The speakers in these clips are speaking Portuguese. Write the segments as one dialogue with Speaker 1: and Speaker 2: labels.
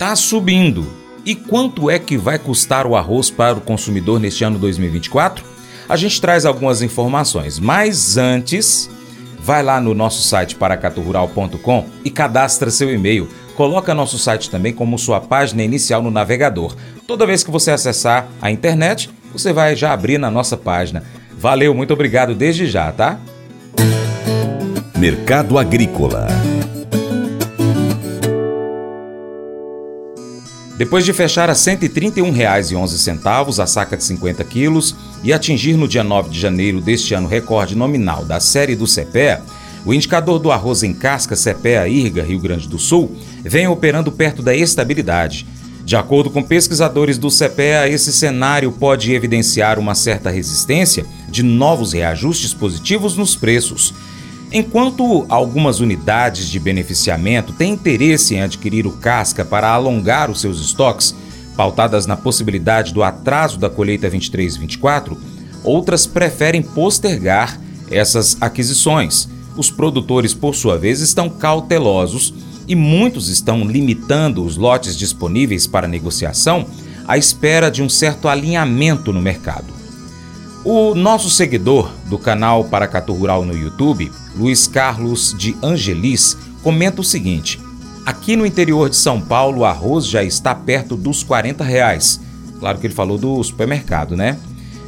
Speaker 1: Tá subindo. E quanto é que vai custar o arroz para o consumidor neste ano 2024? A gente traz algumas informações, mas antes, vai lá no nosso site paracaturural.com e cadastra seu e-mail. Coloca nosso site também como sua página inicial no navegador. Toda vez que você acessar a internet, você vai já abrir na nossa página. Valeu, muito obrigado desde já, tá?
Speaker 2: Mercado Agrícola
Speaker 1: Depois de fechar a R$ 131,11 a saca de 50 quilos e atingir no dia 9 de janeiro deste ano recorde nominal da série do CPEA, o indicador do arroz em casca CPEA Irga, Rio Grande do Sul, vem operando perto da estabilidade. De acordo com pesquisadores do CPEA, esse cenário pode evidenciar uma certa resistência de novos reajustes positivos nos preços. Enquanto algumas unidades de beneficiamento têm interesse em adquirir o casca para alongar os seus estoques, pautadas na possibilidade do atraso da colheita 23-24, outras preferem postergar essas aquisições. Os produtores, por sua vez, estão cautelosos e muitos estão limitando os lotes disponíveis para negociação à espera de um certo alinhamento no mercado. O nosso seguidor do canal Paracatu Rural no YouTube, Luiz Carlos de Angelis, comenta o seguinte: Aqui no interior de São Paulo, o arroz já está perto dos 40 reais. Claro que ele falou do supermercado, né?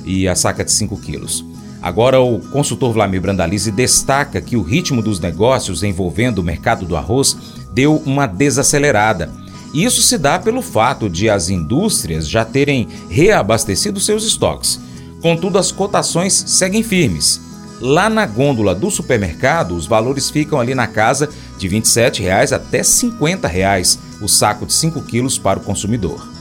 Speaker 1: E a saca de 5 quilos. Agora, o consultor Vlamir Brandalize destaca que o ritmo dos negócios envolvendo o mercado do arroz deu uma desacelerada. E isso se dá pelo fato de as indústrias já terem reabastecido seus estoques. Contudo, as cotações seguem firmes. Lá na gôndola do supermercado, os valores ficam ali na casa de 27 reais até 50 reais o saco de 5 quilos para o consumidor.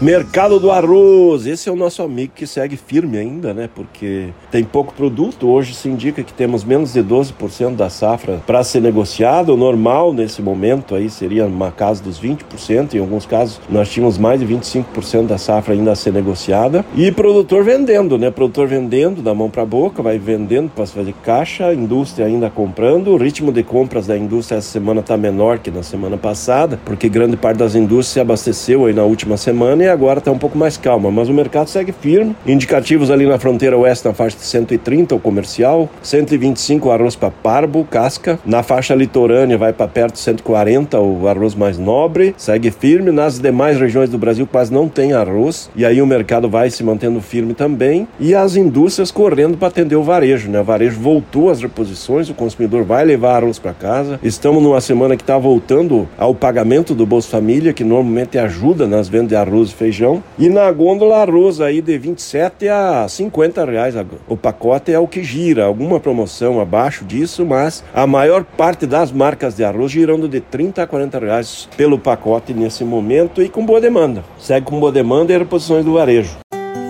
Speaker 3: Mercado do arroz, esse é o nosso amigo que segue firme ainda, né? Porque tem pouco produto. Hoje se indica que temos menos de 12% da safra para ser negociado. O normal nesse momento aí seria uma casa dos 20%. Em alguns casos nós tínhamos mais de 25% da safra ainda a ser negociada. E produtor vendendo, né? Produtor vendendo da mão para boca, vai vendendo para fazer caixa, indústria ainda comprando. O ritmo de compras da indústria essa semana está menor que na semana passada, porque grande parte das indústrias se abasteceu aí na última semana agora está um pouco mais calma, mas o mercado segue firme. Indicativos ali na fronteira oeste na faixa de 130 o comercial, 125 o arroz para parbo, casca. Na faixa litorânea vai para perto de 140 o arroz mais nobre, segue firme. Nas demais regiões do Brasil quase não tem arroz e aí o mercado vai se mantendo firme também. E as indústrias correndo para atender o varejo, né? O varejo voltou às reposições, o consumidor vai levar arroz para casa. Estamos numa semana que está voltando ao pagamento do Bolsa Família, que normalmente ajuda nas vendas de arroz e feijão. E na gôndola arroz aí de 27 a 50 reais. O pacote é o que gira, alguma promoção abaixo disso, mas a maior parte das marcas de arroz girando de 30 a 40 reais pelo pacote nesse momento e com boa demanda. Segue com boa demanda e reposições do varejo.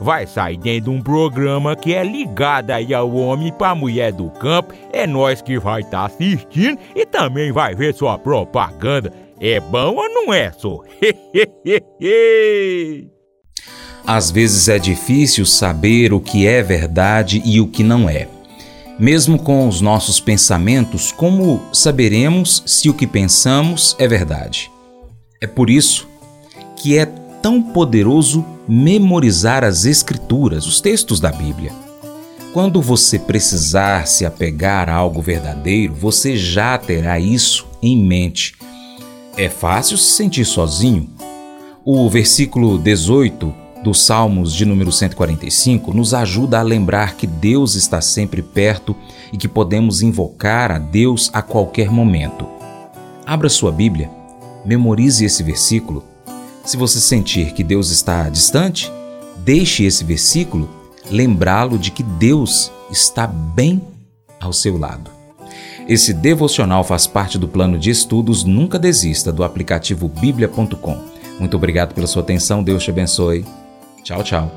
Speaker 4: vai sair dentro de um programa que é ligado aí ao homem para mulher do campo. É nós que vai estar tá assistindo e também vai ver sua propaganda. É bom ou não é, só?
Speaker 1: Às vezes é difícil saber o que é verdade e o que não é. Mesmo com os nossos pensamentos, como saberemos se o que pensamos é verdade? É por isso que é tão poderoso memorizar as Escrituras, os textos da Bíblia. Quando você precisar se apegar a algo verdadeiro, você já terá isso em mente. É fácil se sentir sozinho? O versículo 18 dos Salmos de número 145 nos ajuda a lembrar que Deus está sempre perto e que podemos invocar a Deus a qualquer momento. Abra sua Bíblia, memorize esse versículo. Se você sentir que Deus está distante, deixe esse versículo lembrá-lo de que Deus está bem ao seu lado. Esse devocional faz parte do plano de estudos Nunca Desista do aplicativo bíblia.com. Muito obrigado pela sua atenção, Deus te abençoe. Tchau, tchau.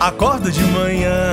Speaker 3: Acordo de manhã